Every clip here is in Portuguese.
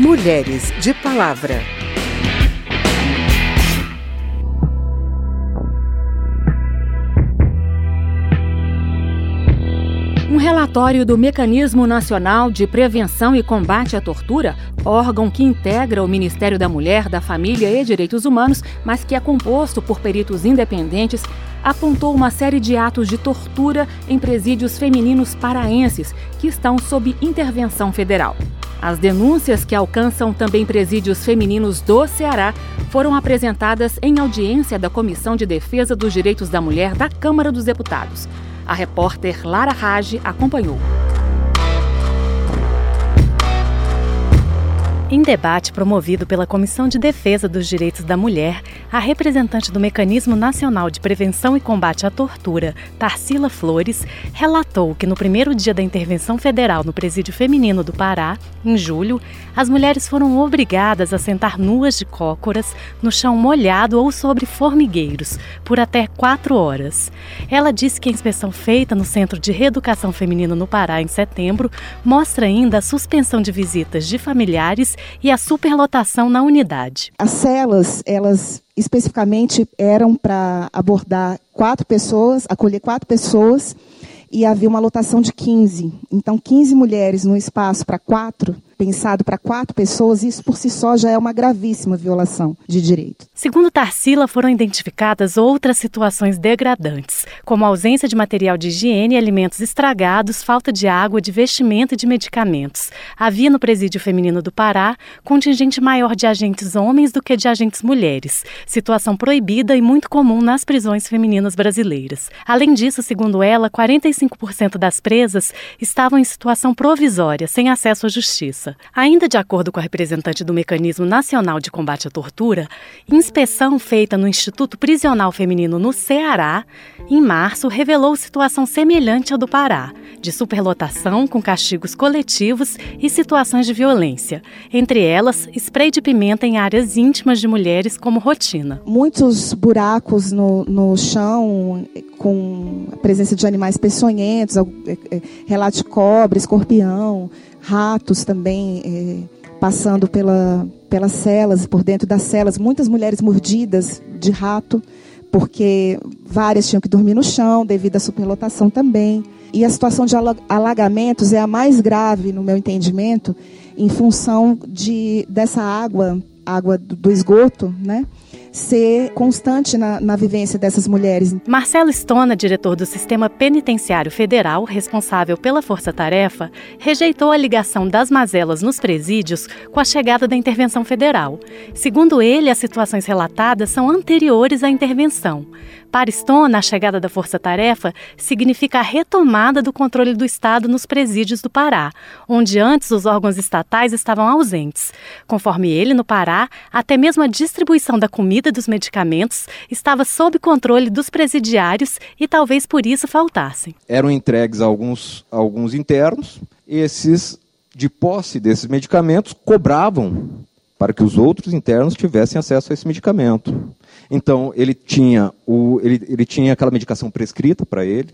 Mulheres de Palavra. Um relatório do Mecanismo Nacional de Prevenção e Combate à Tortura, órgão que integra o Ministério da Mulher, da Família e Direitos Humanos, mas que é composto por peritos independentes, apontou uma série de atos de tortura em presídios femininos paraenses que estão sob intervenção federal. As denúncias, que alcançam também presídios femininos do Ceará, foram apresentadas em audiência da Comissão de Defesa dos Direitos da Mulher da Câmara dos Deputados. A repórter Lara Rage acompanhou. Em debate promovido pela Comissão de Defesa dos Direitos da Mulher, a representante do Mecanismo Nacional de Prevenção e Combate à Tortura, Tarsila Flores, relatou que no primeiro dia da intervenção federal no presídio feminino do Pará, em julho, as mulheres foram obrigadas a sentar nuas de cócoras no chão molhado ou sobre formigueiros por até quatro horas. Ela disse que a inspeção feita no Centro de Reeducação Feminino no Pará em setembro mostra ainda a suspensão de visitas de familiares e a superlotação na unidade. As celas, elas especificamente eram para abordar quatro pessoas, acolher quatro pessoas, e havia uma lotação de 15. Então, 15 mulheres no espaço para quatro pensado para quatro pessoas, isso por si só já é uma gravíssima violação de direito. Segundo Tarsila, foram identificadas outras situações degradantes, como ausência de material de higiene, alimentos estragados, falta de água, de vestimento e de medicamentos. Havia no presídio feminino do Pará contingente maior de agentes homens do que de agentes mulheres, situação proibida e muito comum nas prisões femininas brasileiras. Além disso, segundo ela, 45% das presas estavam em situação provisória, sem acesso à justiça. Ainda de acordo com a representante do Mecanismo Nacional de Combate à Tortura, inspeção feita no Instituto Prisional Feminino no Ceará, em março, revelou situação semelhante à do Pará, de superlotação com castigos coletivos e situações de violência, entre elas spray de pimenta em áreas íntimas de mulheres como rotina. Muitos buracos no, no chão, com a presença de animais peçonhentos, é, é, relato de cobre, escorpião, ratos também é, passando pela, pelas celas, por dentro das celas, muitas mulheres mordidas de rato, porque várias tinham que dormir no chão devido à superlotação também. E a situação de alagamentos é a mais grave, no meu entendimento, em função de dessa água, água do esgoto, né? Ser constante na, na vivência dessas mulheres. Marcelo Stona, diretor do Sistema Penitenciário Federal, responsável pela Força Tarefa, rejeitou a ligação das mazelas nos presídios com a chegada da intervenção federal. Segundo ele, as situações relatadas são anteriores à intervenção. Para Stone, a chegada da Força Tarefa significa a retomada do controle do Estado nos presídios do Pará, onde antes os órgãos estatais estavam ausentes. Conforme ele, no Pará, até mesmo a distribuição da comida e dos medicamentos estava sob controle dos presidiários e talvez por isso faltassem. Eram entregues alguns, alguns internos, esses, de posse desses medicamentos, cobravam para que os outros internos tivessem acesso a esse medicamento. Então, ele tinha, o, ele, ele tinha aquela medicação prescrita para ele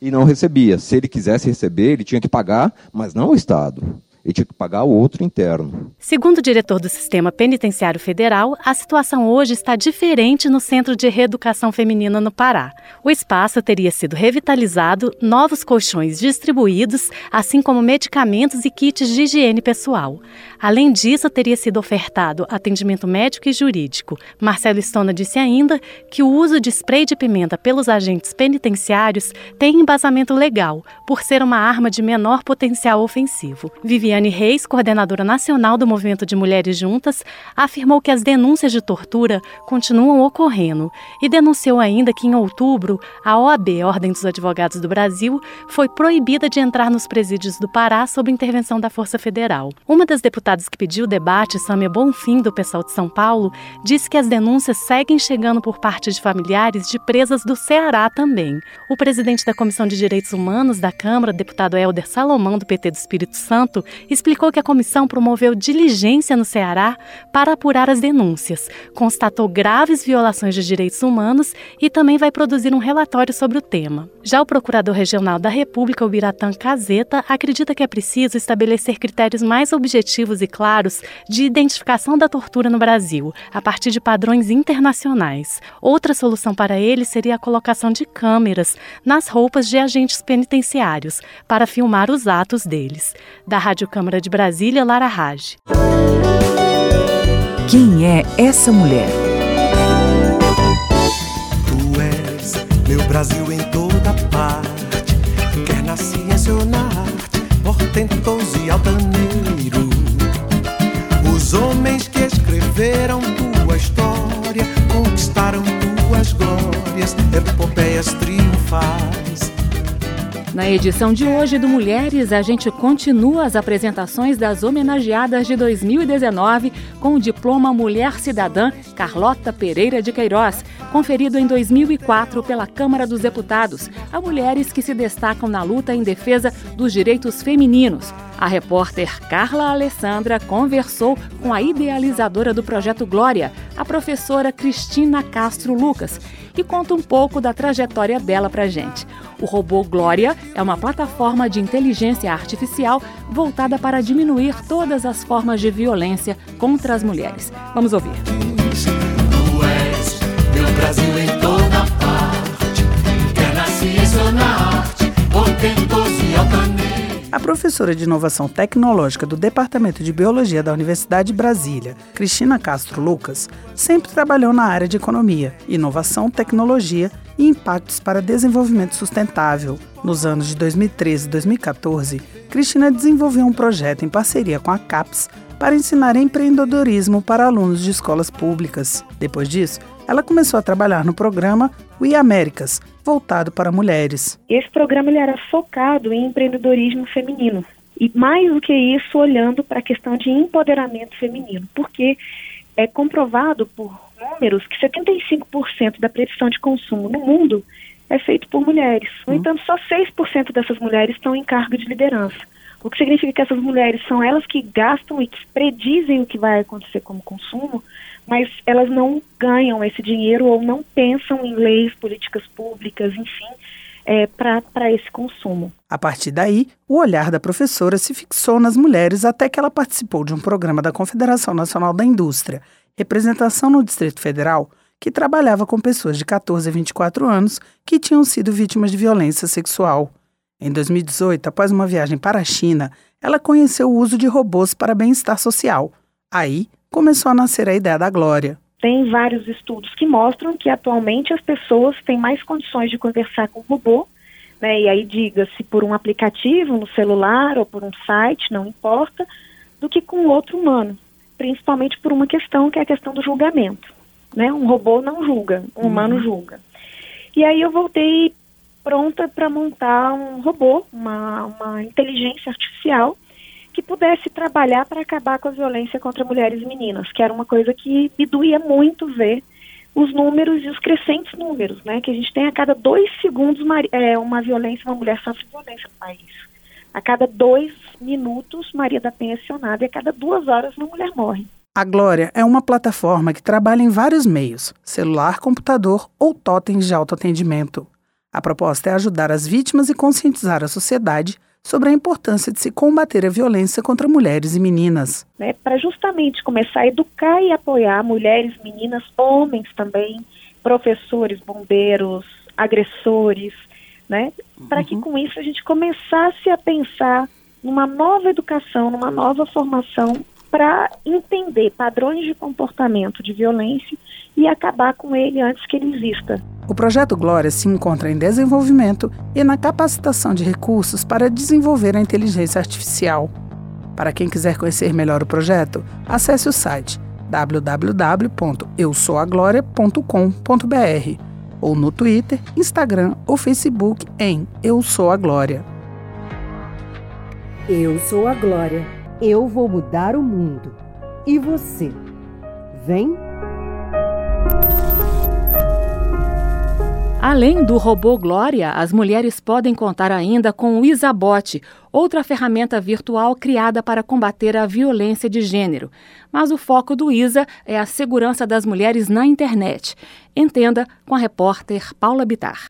e não recebia. Se ele quisesse receber, ele tinha que pagar, mas não o Estado e tinha que pagar o outro interno. Segundo o diretor do Sistema Penitenciário Federal, a situação hoje está diferente no Centro de Reeducação Feminina no Pará. O espaço teria sido revitalizado, novos colchões distribuídos, assim como medicamentos e kits de higiene pessoal. Além disso, teria sido ofertado atendimento médico e jurídico. Marcelo Stona disse ainda que o uso de spray de pimenta pelos agentes penitenciários tem embasamento legal, por ser uma arma de menor potencial ofensivo. Viviane Reis, coordenadora nacional do Movimento de Mulheres Juntas, afirmou que as denúncias de tortura continuam ocorrendo e denunciou ainda que em outubro a OAB, Ordem dos Advogados do Brasil, foi proibida de entrar nos presídios do Pará sob intervenção da Força Federal. Uma das deputadas que pediu o debate, Samia Bonfim, do pessoal de São Paulo, disse que as denúncias seguem chegando por parte de familiares de presas do Ceará também. O presidente da Comissão de Direitos Humanos da Câmara, deputado Helder Salomão, do PT do Espírito Santo, explicou que a comissão promoveu diligência no Ceará para apurar as denúncias, constatou graves violações de direitos humanos e também vai produzir um relatório sobre o tema. Já o Procurador Regional da República, Ubiratã Caseta, acredita que é preciso estabelecer critérios mais objetivos e claros de identificação da tortura no Brasil, a partir de padrões internacionais. Outra solução para ele seria a colocação de câmeras nas roupas de agentes penitenciários para filmar os atos deles. Da Rádio Câmara de Brasília, Lara Raj. Quem é essa mulher? Tu és meu Brasil em toda parte, quer na ciência ou na arte, portentoso e altaneiro. Os homens que escreveram tua história conquistaram tuas glórias, epopeias triunfais. Na edição de hoje do Mulheres, a gente continua as apresentações das homenageadas de 2019 com o diploma Mulher Cidadã Carlota Pereira de Queiroz, conferido em 2004 pela Câmara dos Deputados, a mulheres que se destacam na luta em defesa dos direitos femininos. A repórter Carla Alessandra conversou com a idealizadora do projeto Glória, a professora Cristina Castro Lucas, e conta um pouco da trajetória dela para gente. O robô Glória é uma plataforma de inteligência artificial voltada para diminuir todas as formas de violência contra as mulheres. Vamos ouvir. Brasil em toda parte, quer na ciência ou na arte, portentoso e altaneiro. A professora de Inovação Tecnológica do Departamento de Biologia da Universidade de Brasília, Cristina Castro Lucas, sempre trabalhou na área de economia, inovação, tecnologia e impactos para desenvolvimento sustentável. Nos anos de 2013 e 2014, Cristina desenvolveu um projeto em parceria com a CAPES para ensinar empreendedorismo para alunos de escolas públicas. Depois disso, ela começou a trabalhar no programa We Américas, voltado para mulheres. Esse programa ele era focado em empreendedorismo feminino. E mais do que isso, olhando para a questão de empoderamento feminino, porque é comprovado por números que 75% da predição de consumo no mundo é feito por mulheres. No entanto, só 6% dessas mulheres estão em cargo de liderança. O que significa que essas mulheres são elas que gastam e que predizem o que vai acontecer como consumo, mas elas não ganham esse dinheiro ou não pensam em leis, políticas públicas, enfim, é, para esse consumo. A partir daí, o olhar da professora se fixou nas mulheres até que ela participou de um programa da Confederação Nacional da Indústria, representação no Distrito Federal, que trabalhava com pessoas de 14 a 24 anos que tinham sido vítimas de violência sexual. Em 2018, após uma viagem para a China, ela conheceu o uso de robôs para bem-estar social. Aí, começou a nascer a ideia da Glória. Tem vários estudos que mostram que atualmente as pessoas têm mais condições de conversar com o robô, né? E aí diga-se por um aplicativo no celular ou por um site, não importa, do que com outro humano, principalmente por uma questão que é a questão do julgamento, né? Um robô não julga, um humano julga. E aí eu voltei pronta para montar um robô, uma, uma inteligência artificial que pudesse trabalhar para acabar com a violência contra mulheres e meninas, que era uma coisa que me doía muito ver os números e os crescentes números, né? Que a gente tem a cada dois segundos uma, é, uma violência, uma mulher sofre violência no país. A cada dois minutos, Maria da Penha é acionada e a cada duas horas uma mulher morre. A Glória é uma plataforma que trabalha em vários meios: celular, computador ou totens de autoatendimento. A proposta é ajudar as vítimas e conscientizar a sociedade sobre a importância de se combater a violência contra mulheres e meninas. Né, para justamente começar a educar e apoiar mulheres, meninas, homens também, professores, bombeiros, agressores, né, para que com isso a gente começasse a pensar numa nova educação, numa nova formação para entender padrões de comportamento de violência e acabar com ele antes que ele exista. O projeto Glória se encontra em desenvolvimento e na capacitação de recursos para desenvolver a inteligência artificial. Para quem quiser conhecer melhor o projeto, acesse o site www.eusouagloria.com.br ou no Twitter, Instagram ou Facebook em Eu Sou a Glória. Eu sou a Glória. Eu vou mudar o mundo. E você? Vem? Além do robô Glória, as mulheres podem contar ainda com o Isabot, outra ferramenta virtual criada para combater a violência de gênero. Mas o foco do ISA é a segurança das mulheres na internet. Entenda com a repórter Paula Bitar.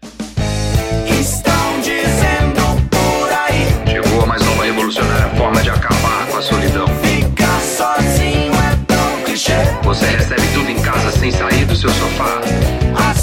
Estão dizendo por aí. Chegou mais uma revolucionária forma de acabar com a solidão. Ficar sozinho é tão clichê. Você recebe tudo em casa sem sair do seu sofá. A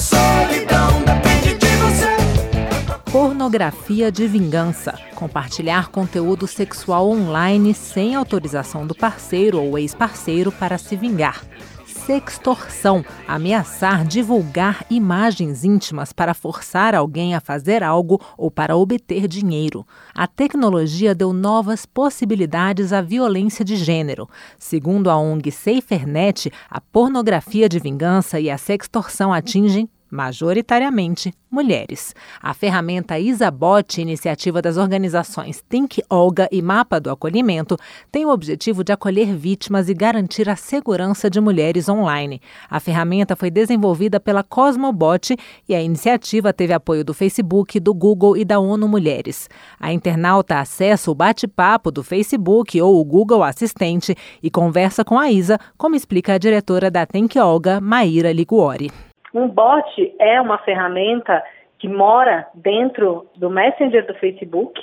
Pornografia de vingança. Compartilhar conteúdo sexual online sem autorização do parceiro ou ex-parceiro para se vingar. Sextorção. Ameaçar divulgar imagens íntimas para forçar alguém a fazer algo ou para obter dinheiro. A tecnologia deu novas possibilidades à violência de gênero. Segundo a ONG SaferNet, a pornografia de vingança e a sextorção atingem majoritariamente mulheres. A ferramenta Isabot, iniciativa das organizações Think Olga e Mapa do Acolhimento, tem o objetivo de acolher vítimas e garantir a segurança de mulheres online. A ferramenta foi desenvolvida pela Cosmobot e a iniciativa teve apoio do Facebook, do Google e da ONU Mulheres. A internauta acessa o bate-papo do Facebook ou o Google Assistente e conversa com a Isa, como explica a diretora da Think Olga, Maíra Liguori. Um bot é uma ferramenta que mora dentro do Messenger do Facebook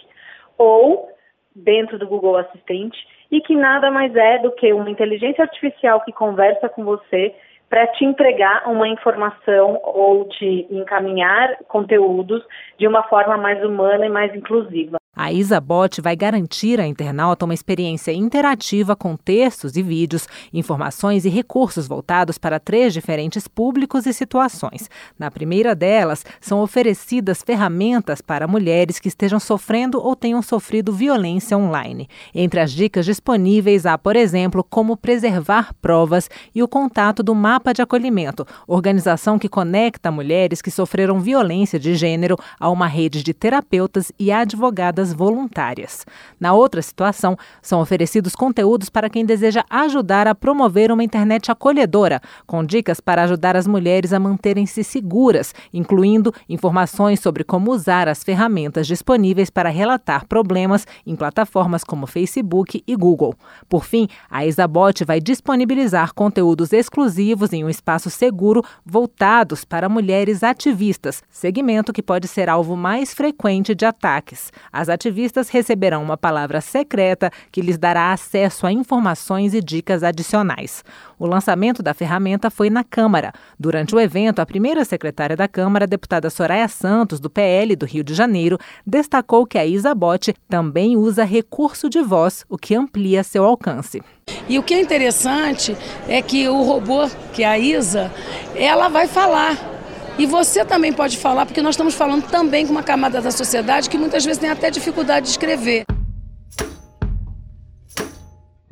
ou dentro do Google Assistente e que nada mais é do que uma inteligência artificial que conversa com você para te entregar uma informação ou te encaminhar conteúdos de uma forma mais humana e mais inclusiva. A Isabot vai garantir à internauta uma experiência interativa com textos e vídeos, informações e recursos voltados para três diferentes públicos e situações. Na primeira delas, são oferecidas ferramentas para mulheres que estejam sofrendo ou tenham sofrido violência online. Entre as dicas disponíveis há, por exemplo, como preservar provas e o contato do Mapa de Acolhimento, organização que conecta mulheres que sofreram violência de gênero a uma rede de terapeutas e advogadas voluntárias. Na outra situação, são oferecidos conteúdos para quem deseja ajudar a promover uma internet acolhedora, com dicas para ajudar as mulheres a manterem-se seguras, incluindo informações sobre como usar as ferramentas disponíveis para relatar problemas em plataformas como Facebook e Google. Por fim, a Isabot vai disponibilizar conteúdos exclusivos em um espaço seguro voltados para mulheres ativistas, segmento que pode ser alvo mais frequente de ataques. As ativistas receberão uma palavra secreta que lhes dará acesso a informações e dicas adicionais. O lançamento da ferramenta foi na Câmara. Durante o evento, a primeira secretária da Câmara, deputada Soraya Santos, do PL do Rio de Janeiro, destacou que a Isabot também usa recurso de voz, o que amplia seu alcance. E o que é interessante é que o robô, que é a Isa, ela vai falar. E você também pode falar, porque nós estamos falando também com uma camada da sociedade que muitas vezes tem até dificuldade de escrever.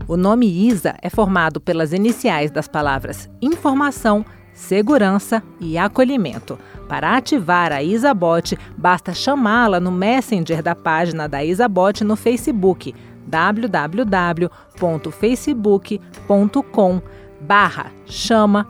O nome ISA é formado pelas iniciais das palavras informação, segurança e acolhimento. Para ativar a Isabot, basta chamá-la no Messenger da página da Isabot no Facebook www.facebook.com barra chama.isa.bot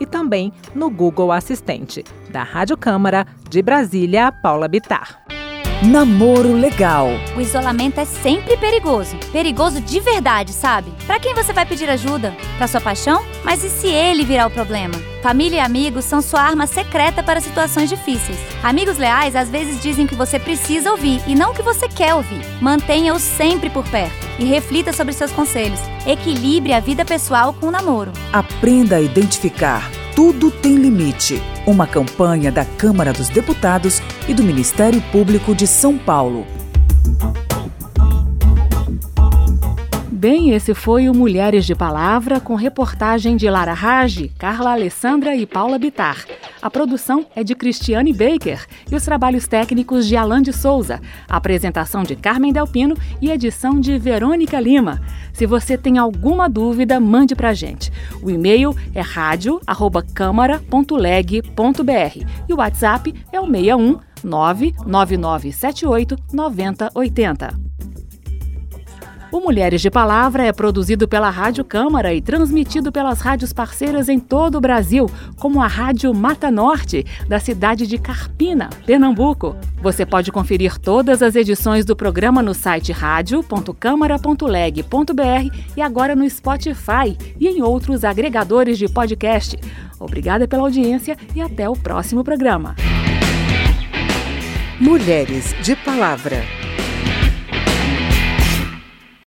e também no Google Assistente. Da Rádio Câmara, de Brasília, Paula Bitar. Namoro legal. O isolamento é sempre perigoso. Perigoso de verdade, sabe? Para quem você vai pedir ajuda? Para sua paixão? Mas e se ele virar o problema? Família e amigos são sua arma secreta para situações difíceis. Amigos leais às vezes dizem que você precisa ouvir e não que você quer ouvir. Mantenha-os sempre por perto e reflita sobre seus conselhos. Equilibre a vida pessoal com o namoro. Aprenda a identificar. Tudo tem limite. Uma campanha da Câmara dos Deputados e do Ministério Público de São Paulo. Bem, esse foi o Mulheres de Palavra, com reportagem de Lara Rage, Carla Alessandra e Paula Bitar. A produção é de Cristiane Baker e os trabalhos técnicos de Alan de Souza. A apresentação de Carmen Delpino e edição de Verônica Lima. Se você tem alguma dúvida, mande pra gente. O e-mail é radio@câmara.leg.br e o WhatsApp é o 61 99978 9080. O Mulheres de Palavra é produzido pela Rádio Câmara e transmitido pelas rádios parceiras em todo o Brasil, como a Rádio Mata Norte, da cidade de Carpina, Pernambuco. Você pode conferir todas as edições do programa no site radio.câmara.leg.br e agora no Spotify e em outros agregadores de podcast. Obrigada pela audiência e até o próximo programa. Mulheres de Palavra.